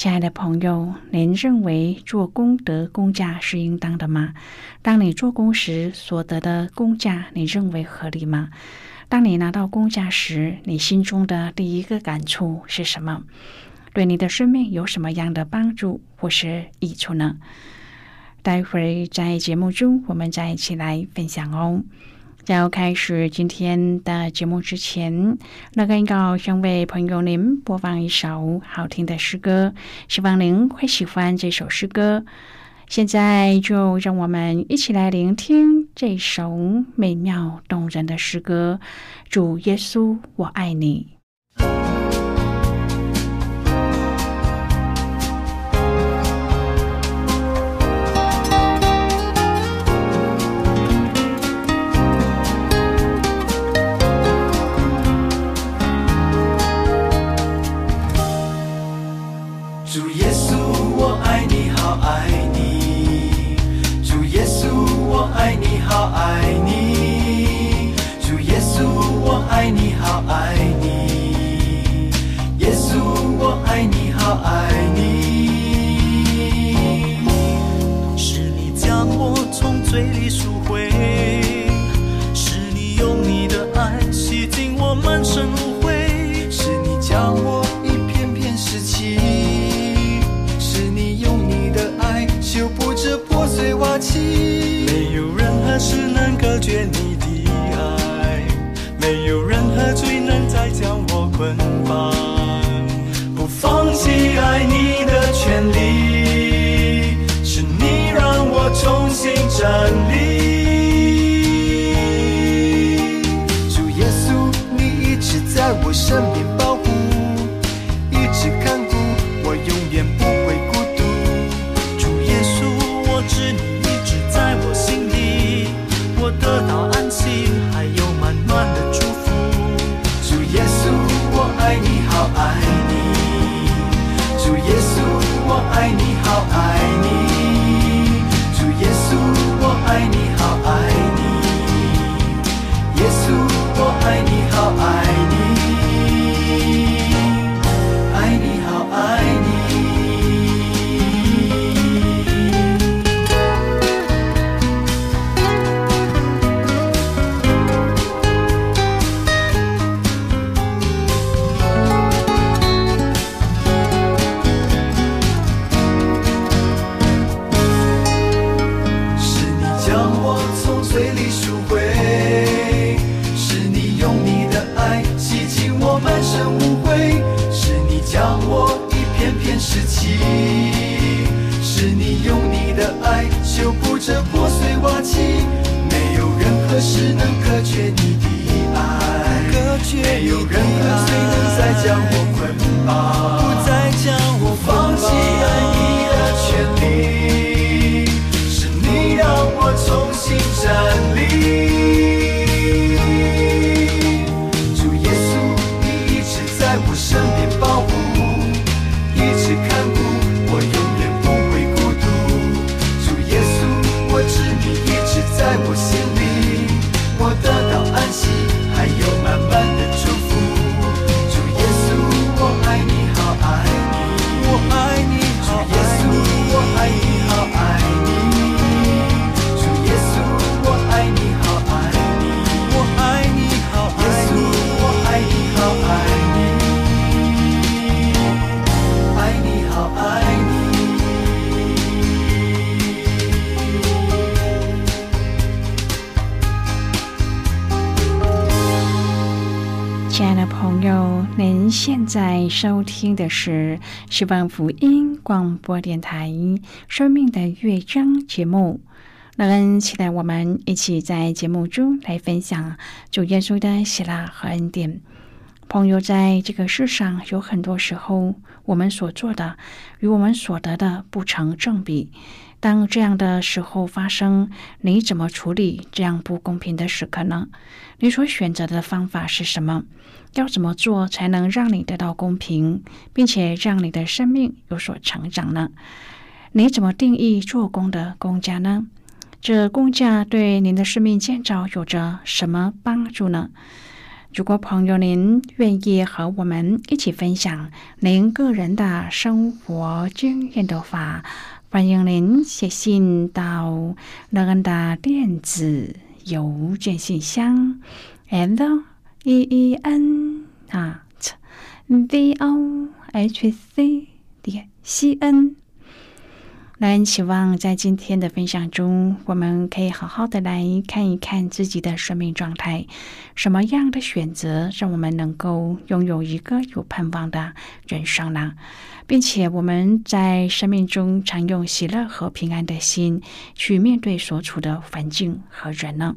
亲爱的朋友，您认为做功德公价是应当的吗？当你做工时所得的工价，你认为合理吗？当你拿到工价时，你心中的第一个感触是什么？对你的生命有什么样的帮助或是益处呢？待会儿在节目中，我们再一起来分享哦。在要开始今天的节目之前，那个要先为朋友您播放一首好听的诗歌，希望您会喜欢这首诗歌。现在就让我们一起来聆听这首美妙动人的诗歌。主耶稣，我爱你。将我捆绑。朋友，您现在收听的是希望福音广播电台《生命的乐章》节目。乐恩期待我们一起在节目中来分享主耶稣的喜乐和恩典。朋友，在这个世上，有很多时候，我们所做的与我们所得的不成正比。当这样的时候发生，你怎么处理这样不公平的时刻呢？你所选择的方法是什么？要怎么做才能让你得到公平，并且让你的生命有所成长呢？你怎么定义做工的工价呢？这工价对您的生命建造有着什么帮助呢？如果朋友您愿意和我们一起分享您个人的生活经验的话，欢迎您写信到乐恩的电子邮件信箱，and e e n at v o h c 点 c n。那希望在今天的分享中，我们可以好好的来看一看自己的生命状态，什么样的选择让我们能够拥有一个有盼望的人生呢？并且我们在生命中常用喜乐和平安的心去面对所处的环境和人呢？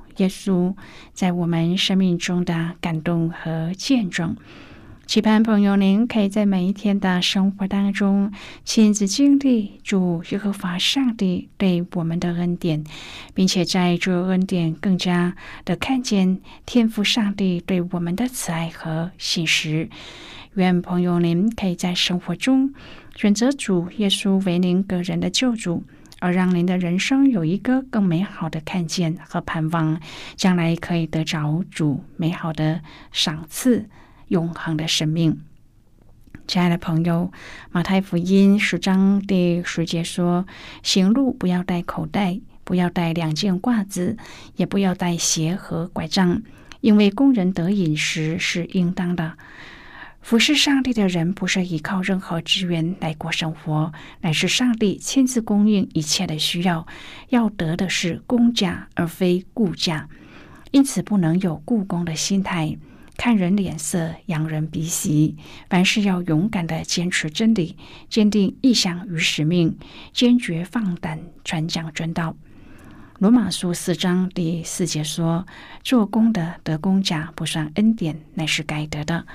耶稣在我们生命中的感动和见证。期盼朋友您可以在每一天的生活当中亲自经历主耶和华上帝对我们的恩典，并且在这恩典更加的看见天赋上帝对我们的慈爱和信实。愿朋友您可以在生活中选择主耶稣为您个人的救主，而让您的人生有一个更美好的看见和盼望，将来可以得着主美好的赏赐、永恒的生命。亲爱的朋友，马太福音十章第十节说：“行路不要带口袋，不要带两件褂子，也不要带鞋和拐杖，因为工人得饮食是应当的。”服侍上帝的人不是依靠任何资源来过生活，乃是上帝亲自供应一切的需要。要得的是公价，而非雇价。因此，不能有雇工的心态，看人脸色，扬人鼻息。凡事要勇敢的坚持真理，坚定意向与使命，坚决放胆传讲真道。罗马书四章第四节说：“做工的得工价，不算恩典，乃是该得的。”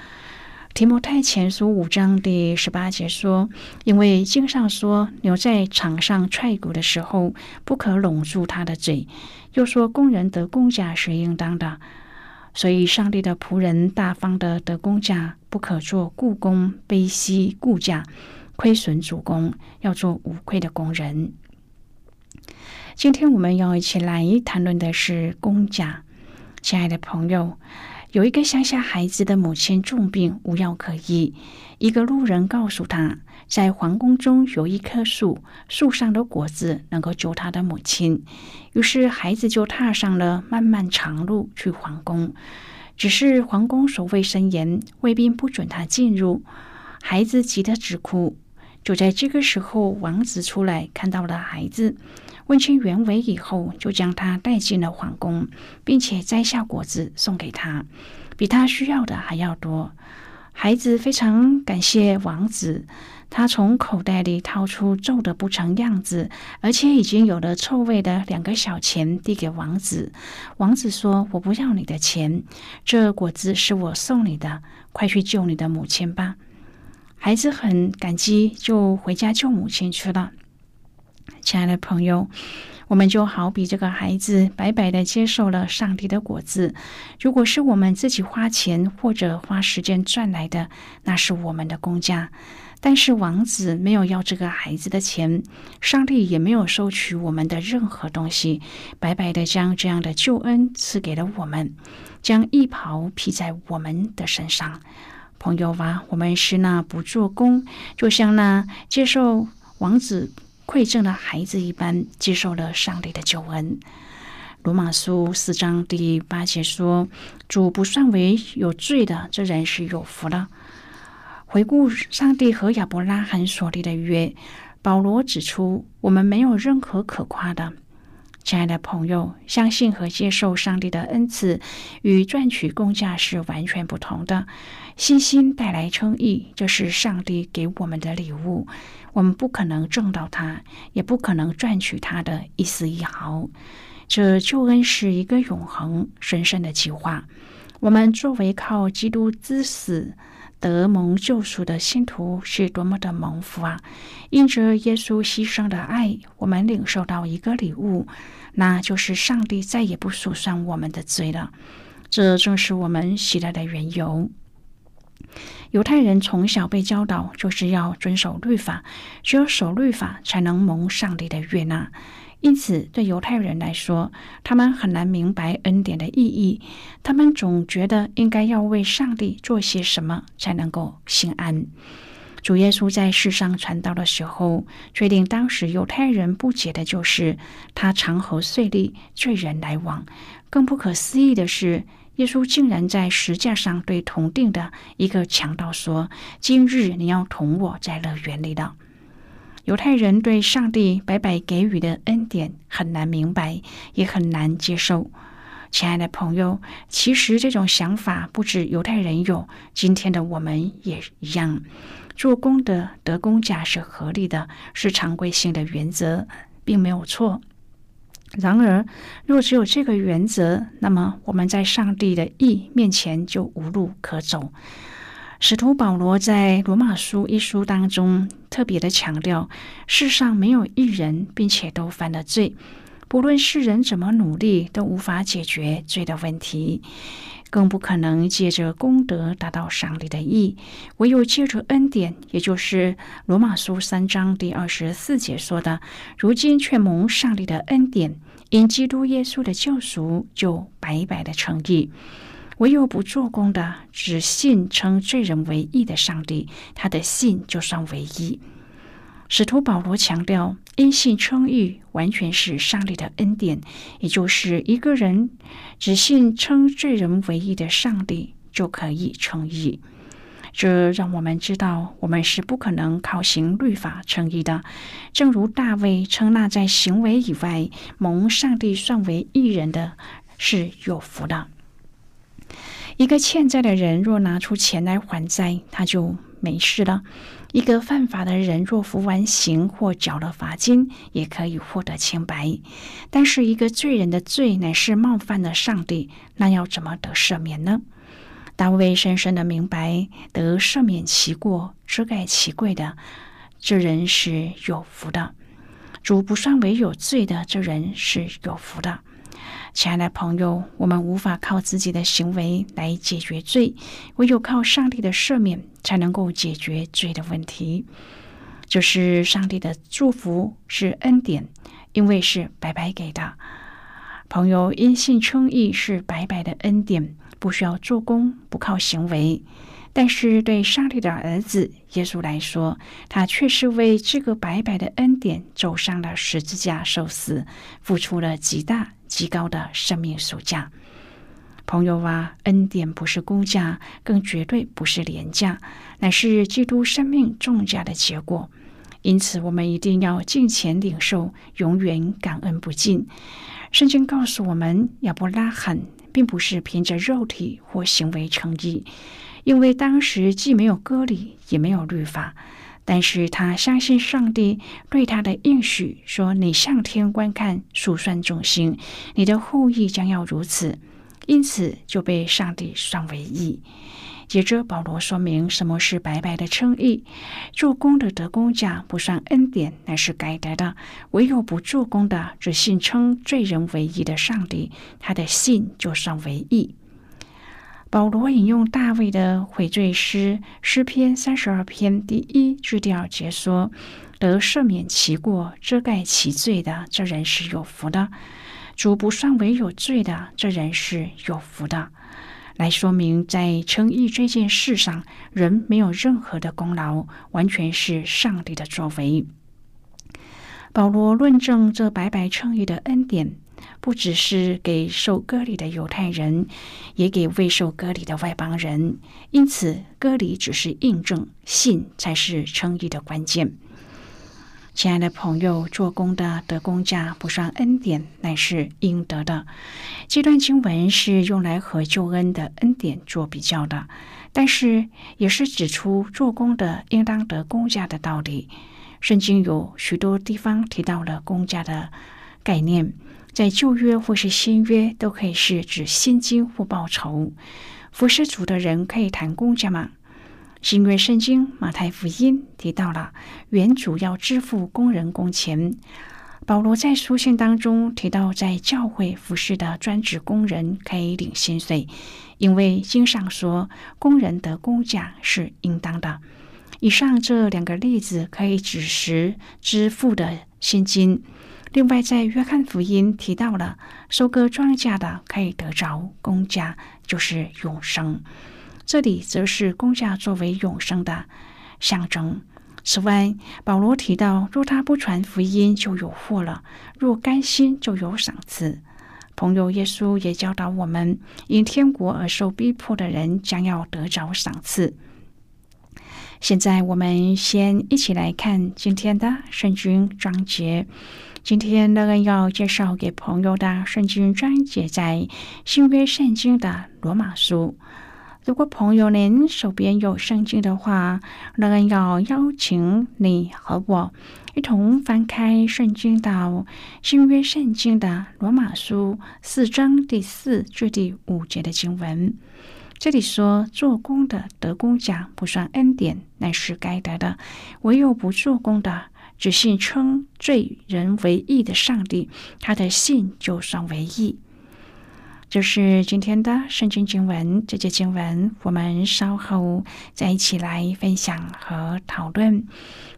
提摩太前书五章第十八节说：“因为经上说，牛在场上踹鼓的时候，不可拢住它的嘴。又说，工人得工价是应当的。所以，上帝的仆人大方的得工价，不可做雇工，卑惜雇价，亏损主公，要做无愧的工人。”今天我们要一起来谈论的是工价，亲爱的朋友。有一个乡下孩子的母亲重病，无药可医。一个路人告诉他，在皇宫中有一棵树，树上的果子能够救他的母亲。于是，孩子就踏上了漫漫长路去皇宫。只是皇宫守卫森严，卫兵不准他进入。孩子急得直哭。就在这个时候，王子出来看到了孩子。问清原委以后，就将他带进了皇宫，并且摘下果子送给他，比他需要的还要多。孩子非常感谢王子，他从口袋里掏出皱得不成样子，而且已经有了臭味的两个小钱，递给王子。王子说：“我不要你的钱，这果子是我送你的，快去救你的母亲吧。”孩子很感激，就回家救母亲去了。亲爱的朋友，我们就好比这个孩子白白的接受了上帝的果子。如果是我们自己花钱或者花时间赚来的，那是我们的公价。但是王子没有要这个孩子的钱，上帝也没有收取我们的任何东西，白白的将这样的救恩赐给了我们，将衣袍披在我们的身上。朋友啊，我们是那不做工，就像那接受王子馈赠的孩子一般，接受了上帝的救恩。罗马书四章第八节说：“主不算为有罪的，这人是有福的。”回顾上帝和亚伯拉罕所立的约，保罗指出，我们没有任何可夸的。亲爱的朋友，相信和接受上帝的恩赐，与赚取工价是完全不同的。信心带来称义，这是上帝给我们的礼物，我们不可能挣到它，也不可能赚取它的一丝一毫。这救恩是一个永恒、神圣的计划。我们作为靠基督之死得蒙救赎的信徒，是多么的蒙福啊！因着耶稣牺牲的爱，我们领受到一个礼物，那就是上帝再也不数算我们的罪了。这正是我们喜乐的缘由。犹太人从小被教导，就是要遵守律法，只有守律法，才能蒙上帝的悦纳。因此，对犹太人来说，他们很难明白恩典的意义。他们总觉得应该要为上帝做些什么才能够心安。主耶稣在世上传道的时候，确定当时犹太人不解的就是他常和税吏、罪人来往。更不可思议的是，耶稣竟然在石架上对同定的一个强盗说：“今日你要同我在乐园里了。”犹太人对上帝白白给予的恩典很难明白，也很难接受。亲爱的朋友，其实这种想法不止犹太人有，今天的我们也一样。做功的得工价是合理的，是常规性的原则，并没有错。然而，若只有这个原则，那么我们在上帝的意面前就无路可走。使徒保罗在罗马书一书当中特别的强调，世上没有一人，并且都犯了罪。不论世人怎么努力，都无法解决罪的问题，更不可能借着功德达到上帝的意。唯有借着恩典，也就是罗马书三章第二十四节说的：“如今却蒙上帝的恩典，因基督耶稣的救赎，就白白的成义。”唯有不做工的，只信称罪人为义的上帝，他的信就算为义。使徒保罗强调，因信称义完全是上帝的恩典，也就是一个人只信称罪人为义的上帝就可以称义。这让我们知道，我们是不可能靠行律法称义的。正如大卫称那在行为以外蒙上帝算为义人的是有福的。一个欠债的人若拿出钱来还债，他就没事了；一个犯法的人若服完刑或缴了罚金，也可以获得清白。但是，一个罪人的罪乃是冒犯了上帝，那要怎么得赦免呢？大卫深深的明白，得赦免其过、遮盖其贵的这人是有福的；主不算为有罪的这人是有福的。亲爱的朋友，我们无法靠自己的行为来解决罪，唯有靠上帝的赦免才能够解决罪的问题。就是上帝的祝福是恩典，因为是白白给的。朋友因信称义是白白的恩典，不需要做工，不靠行为。但是对上帝的儿子耶稣来说，他却是为这个白白的恩典走上了十字架受死，付出了极大。极高的生命暑假，朋友啊，恩典不是估价，更绝对不是廉价，乃是基督生命重价的结果。因此，我们一定要尽前领受，永远感恩不尽。圣经告诉我们，亚伯拉罕并不是凭着肉体或行为成义，因为当时既没有割礼，也没有律法。但是他相信上帝对他的应许，说：“你向天观看，数算众星，你的后裔将要如此。”因此就被上帝算为义。接着保罗说明什么是白白的称义：做工的得工价不算恩典，乃是该得的；唯有不做工的，只信称罪人为义的上帝，他的信就算为义。保罗引用大卫的悔罪诗诗篇三十二篇第一句第二节说：“得赦免其过、遮盖其罪的，这人是有福的；主不算为有罪的，这人是有福的。”来说明在称义这件事上，人没有任何的功劳，完全是上帝的作为。保罗论证这白白称义的恩典。不只是给受割礼的犹太人，也给未受割礼的外邦人。因此，割礼只是印证，信才是称义的关键。亲爱的朋友，做工的得工价不算恩典，乃是应得的。这段经文是用来和救恩的恩典做比较的，但是也是指出做工的应当得工价的道理。圣经有许多地方提到了工价的概念。在旧约或是新约，都可以是指薪金或报酬。服侍主的人可以谈工价吗？新约圣经马太福音提到了原主要支付工人工钱。保罗在书信当中提到，在教会服侍的专职工人可以领薪水，因为经上说工人的工价是应当的。以上这两个例子可以指实支付的薪金。另外，在约翰福音提到了收割庄稼的可以得着公价，就是永生。这里则是公价作为永生的象征。此外，保罗提到，若他不传福音，就有祸了；若甘心，就有赏赐。朋友，耶稣也教导我们，因天国而受逼迫的人将要得着赏赐。现在，我们先一起来看今天的圣经章节。今天乐恩要介绍给朋友的圣经章节在新约圣经的罗马书。如果朋友您手边有圣经的话，乐恩要邀请你和我一同翻开圣经到新约圣经的罗马书四章第四至第五节的经文。这里说：“做工的得工奖，不算恩典，乃是该得的；唯有不做工的。”只信称罪人为义的上帝，他的信就算为义。这是今天的圣经经文，这节经文我们稍后再一起来分享和讨论。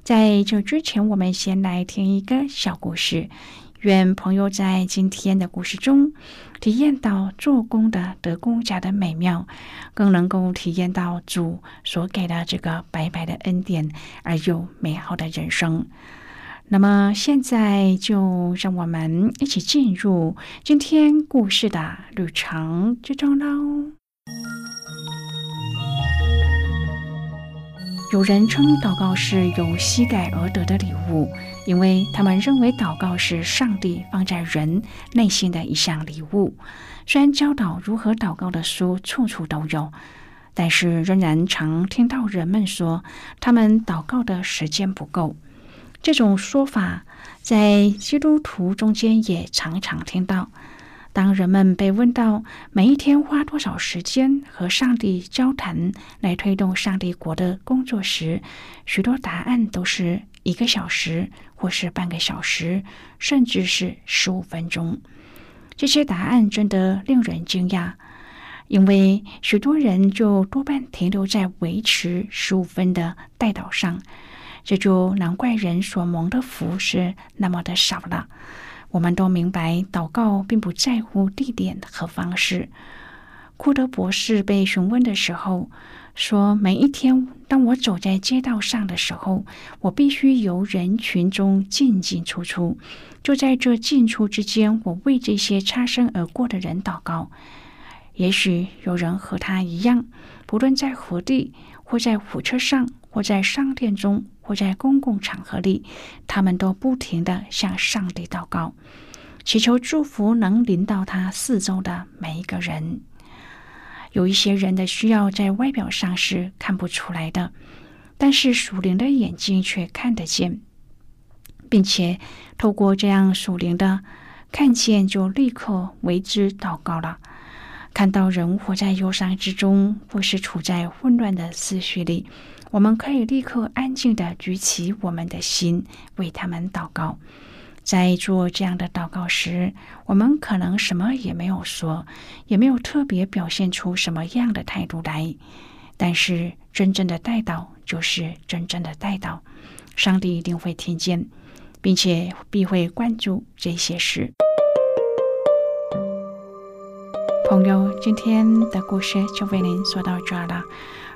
在这之前，我们先来听一个小故事。愿朋友在今天的故事中体验到做工的得工家的美妙，更能够体验到主所给的这个白白的恩典而又美好的人生。那么，现在就让我们一起进入今天故事的旅程之中喽。有人称祷告是由膝盖而得的礼物，因为他们认为祷告是上帝放在人内心的一项礼物。虽然教导如何祷告的书处处都有，但是仍然常听到人们说他们祷告的时间不够。这种说法在基督徒中间也常常听到。当人们被问到每一天花多少时间和上帝交谈来推动上帝国的工作时，许多答案都是一个小时，或是半个小时，甚至是十五分钟。这些答案真的令人惊讶，因为许多人就多半停留在维持十五分的带导上，这就难怪人所蒙的福是那么的少了。我们都明白，祷告并不在乎地点和方式。库德博士被询问的时候说：“每一天，当我走在街道上的时候，我必须由人群中进进出出。就在这进出之间，我为这些擦身而过的人祷告。也许有人和他一样，不论在何地，或在火车上，或在商店中。”或在公共场合里，他们都不停的向上帝祷告，祈求祝福能临到他四周的每一个人。有一些人的需要在外表上是看不出来的，但是属灵的眼睛却看得见，并且透过这样属灵的看见，就立刻为之祷告了。看到人活在忧伤之中，或是处在混乱的思绪里。我们可以立刻安静的举起我们的心，为他们祷告。在做这样的祷告时，我们可能什么也没有说，也没有特别表现出什么样的态度来。但是，真正的带祷就是真正的带祷，上帝一定会听见，并且必会关注这些事。朋友，今天的故事就为您说到这儿了。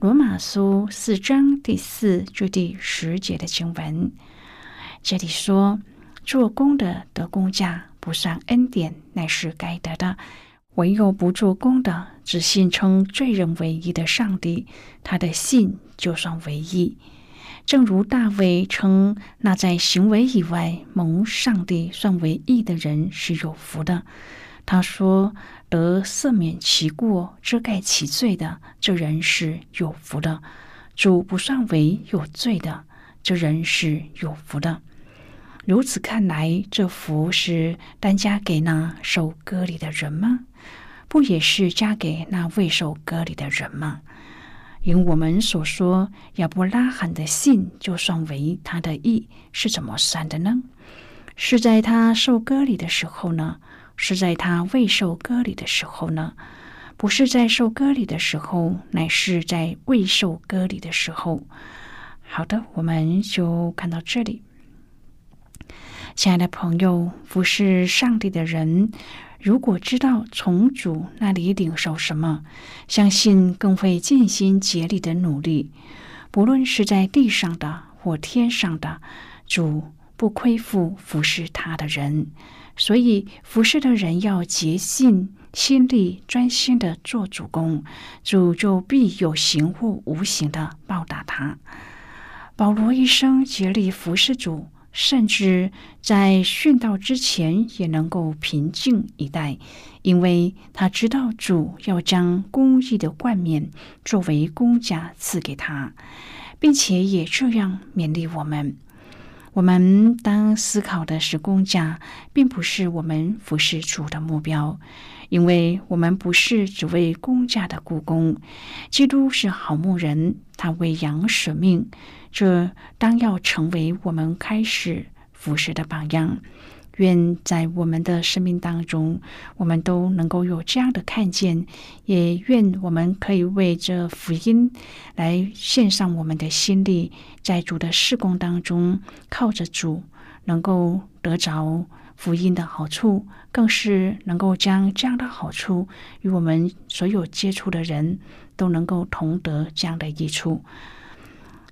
罗马书》四章第四至第十节的经文。这里说：“做工的得工价，不算恩典，乃是该得的；唯有不做工的，只信称罪人为义的上帝，他的信就算为义。”正如大卫称那在行为以外蒙上帝算为义的人是有福的。他说：“得赦免其过、遮盖其罪的，这人是有福的；主不算为有罪的，这人是有福的。”如此看来，这福是单加给那受割礼的人吗？不也是加给那未受割礼的人吗？因我们所说，亚伯拉罕的信就算为他的义，是怎么算的呢？是在他受割礼的时候呢？是在他未受割礼的时候呢？不是在受割礼的时候，乃是在未受割礼的时候。好的，我们就看到这里。亲爱的朋友，服侍上帝的人。如果知道从主那里领受什么，相信更会尽心竭力的努力。不论是在地上的或天上的，主不亏负服侍他的人。所以服侍的人要竭尽心力，专心的做主公，主就必有形或无形的报答他。保罗一生竭力服侍主。甚至在殉道之前也能够平静以待，因为他知道主要将公义的冠冕作为公家赐给他，并且也这样勉励我们。我们当思考的是公家，并不是我们服侍主的目标，因为我们不是只为公家的故宫。基督是好牧人，他为羊舍命。这当要成为我们开始服侍的榜样。愿在我们的生命当中，我们都能够有这样的看见。也愿我们可以为这福音来献上我们的心力，在主的事工当中，靠着主能够得着福音的好处，更是能够将这样的好处与我们所有接触的人都能够同得这样的益处。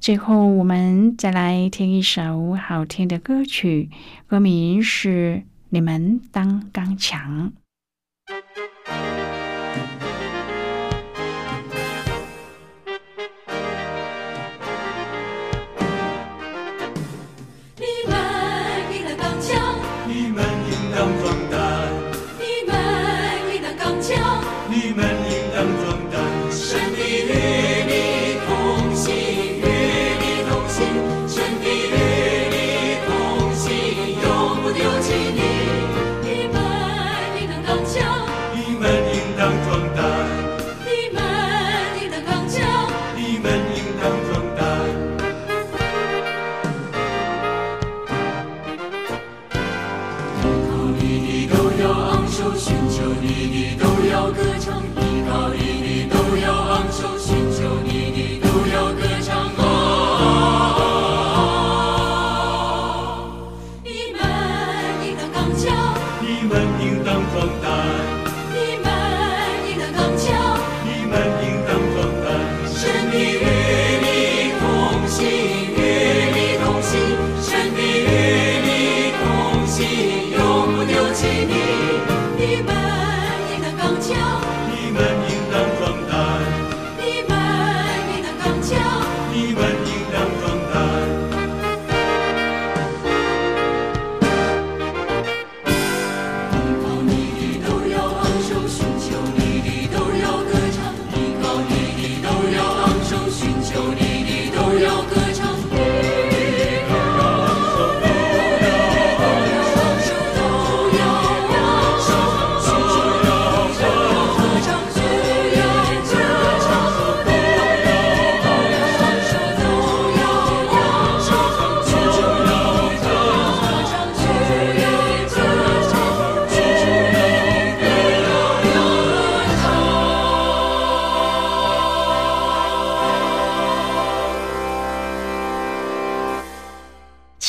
最后，我们再来听一首好听的歌曲，歌名是《你们当刚强》。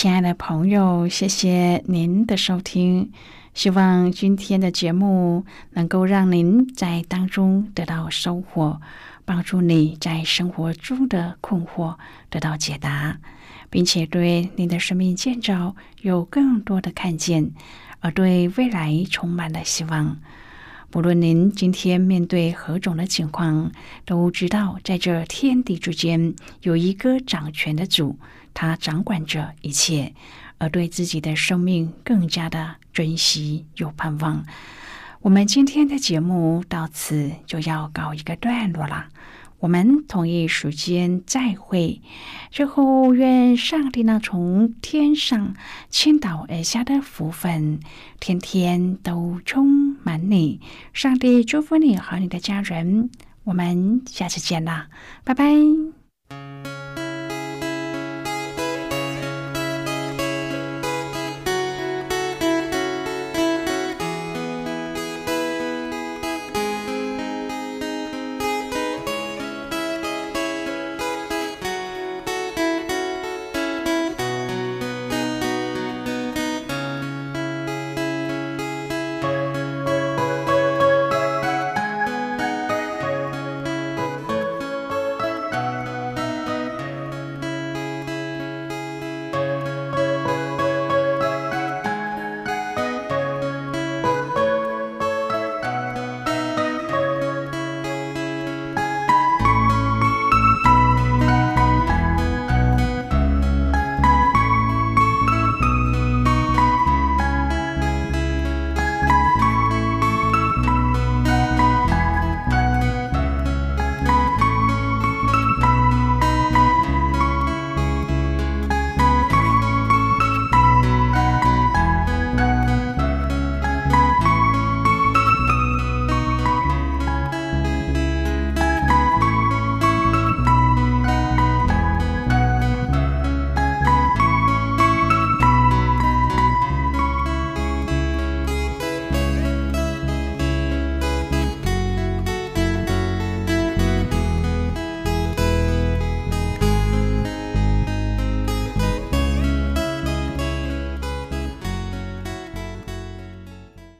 亲爱的朋友，谢谢您的收听。希望今天的节目能够让您在当中得到收获，帮助你在生活中的困惑得到解答，并且对您的生命建造有更多的看见，而对未来充满了希望。不论您今天面对何种的情况，都知道在这天地之间有一个掌权的主，他掌管着一切，而对自己的生命更加的珍惜有盼望。我们今天的节目到此就要告一个段落了。我们同一时间再会。最后，愿上帝那从天上倾倒而下的福分，天天都充满你。上帝祝福你和你的家人。我们下次见啦，拜拜。